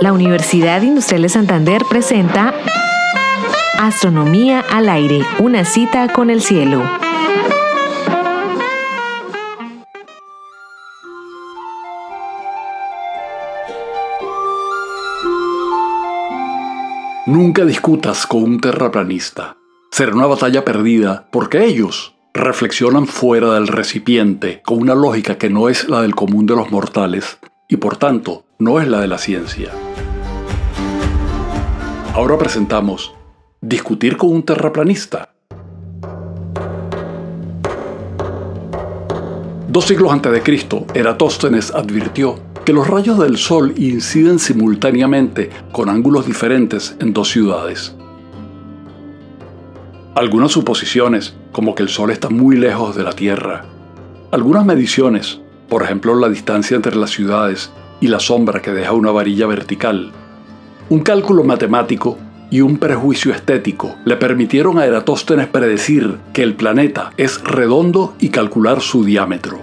La Universidad Industrial de Santander presenta Astronomía al aire, una cita con el cielo. Nunca discutas con un terraplanista. Será una batalla perdida porque ellos reflexionan fuera del recipiente con una lógica que no es la del común de los mortales y por tanto no es la de la ciencia. Ahora presentamos Discutir con un terraplanista. Dos siglos antes de Cristo, Eratóstenes advirtió que los rayos del Sol inciden simultáneamente con ángulos diferentes en dos ciudades. Algunas suposiciones, como que el Sol está muy lejos de la Tierra. Algunas mediciones, por ejemplo la distancia entre las ciudades y la sombra que deja una varilla vertical, un cálculo matemático y un prejuicio estético le permitieron a Eratóstenes predecir que el planeta es redondo y calcular su diámetro.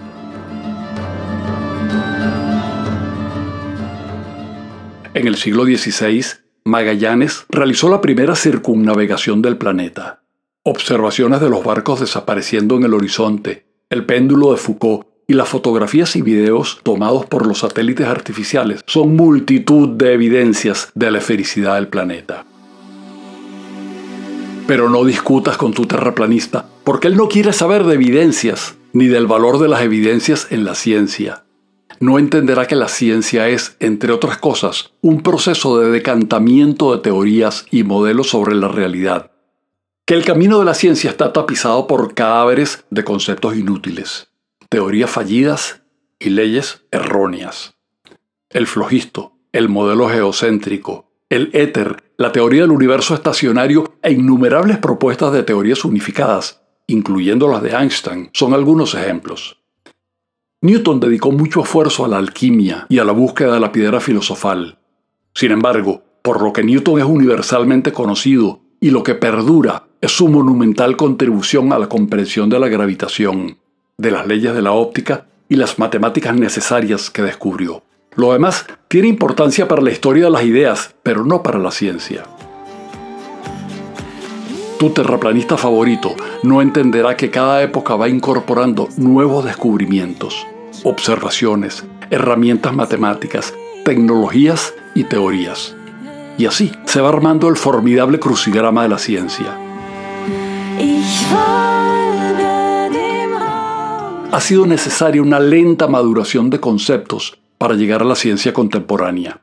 En el siglo XVI, Magallanes realizó la primera circunnavegación del planeta. Observaciones de los barcos desapareciendo en el horizonte, el péndulo de Foucault y las fotografías y videos tomados por los satélites artificiales son multitud de evidencias de la esfericidad del planeta. Pero no discutas con tu terraplanista, porque él no quiere saber de evidencias, ni del valor de las evidencias en la ciencia. No entenderá que la ciencia es, entre otras cosas, un proceso de decantamiento de teorías y modelos sobre la realidad. Que el camino de la ciencia está tapizado por cadáveres de conceptos inútiles teorías fallidas y leyes erróneas. El flojisto, el modelo geocéntrico, el éter, la teoría del universo estacionario e innumerables propuestas de teorías unificadas, incluyendo las de Einstein, son algunos ejemplos. Newton dedicó mucho esfuerzo a la alquimia y a la búsqueda de la piedra filosofal. Sin embargo, por lo que Newton es universalmente conocido y lo que perdura es su monumental contribución a la comprensión de la gravitación de las leyes de la óptica y las matemáticas necesarias que descubrió. Lo demás tiene importancia para la historia de las ideas, pero no para la ciencia. Tu terraplanista favorito no entenderá que cada época va incorporando nuevos descubrimientos, observaciones, herramientas matemáticas, tecnologías y teorías. Y así se va armando el formidable crucigrama de la ciencia ha sido necesaria una lenta maduración de conceptos para llegar a la ciencia contemporánea.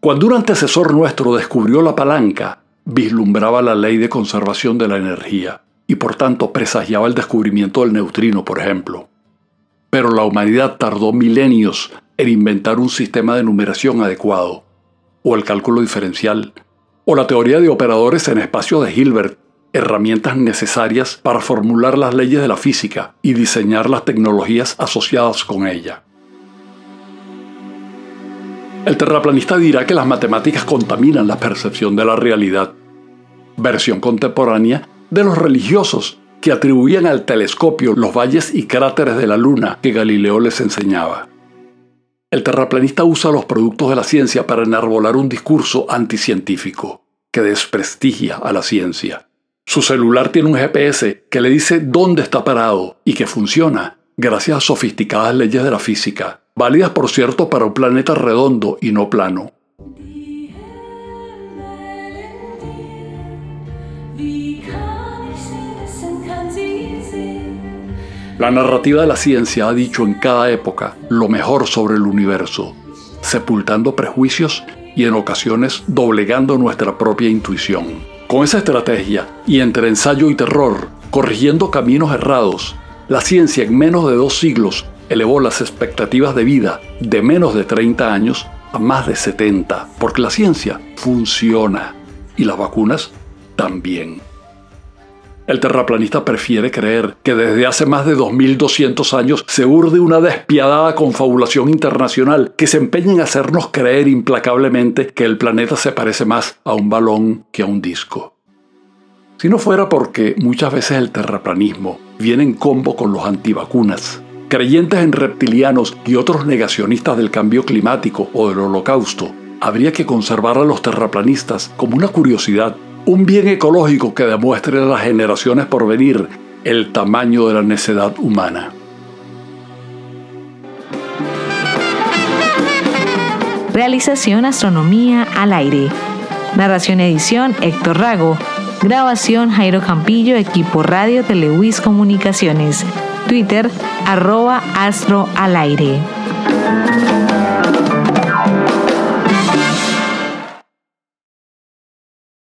Cuando un antecesor nuestro descubrió la palanca, vislumbraba la ley de conservación de la energía y por tanto presagiaba el descubrimiento del neutrino, por ejemplo. Pero la humanidad tardó milenios en inventar un sistema de numeración adecuado, o el cálculo diferencial, o la teoría de operadores en espacio de Hilbert herramientas necesarias para formular las leyes de la física y diseñar las tecnologías asociadas con ella. El terraplanista dirá que las matemáticas contaminan la percepción de la realidad, versión contemporánea de los religiosos que atribuían al telescopio los valles y cráteres de la luna que Galileo les enseñaba. El terraplanista usa los productos de la ciencia para enarbolar un discurso anticientífico que desprestigia a la ciencia. Su celular tiene un GPS que le dice dónde está parado y que funciona gracias a sofisticadas leyes de la física, válidas por cierto para un planeta redondo y no plano. La narrativa de la ciencia ha dicho en cada época lo mejor sobre el universo, sepultando prejuicios y en ocasiones doblegando nuestra propia intuición. Con esa estrategia, y entre ensayo y terror, corrigiendo caminos errados, la ciencia en menos de dos siglos elevó las expectativas de vida de menos de 30 años a más de 70, porque la ciencia funciona y las vacunas también. El terraplanista prefiere creer que desde hace más de 2200 años se urde una despiadada confabulación internacional que se empeña en hacernos creer implacablemente que el planeta se parece más a un balón que a un disco. Si no fuera porque muchas veces el terraplanismo viene en combo con los antivacunas, creyentes en reptilianos y otros negacionistas del cambio climático o del holocausto, habría que conservar a los terraplanistas como una curiosidad, un bien ecológico que demuestre a las generaciones por venir el tamaño de la necedad humana. Realización Astronomía al aire. Narración edición Héctor Rago. Grabación Jairo Campillo, equipo Radio Televis Comunicaciones. Twitter arroba astro al aire.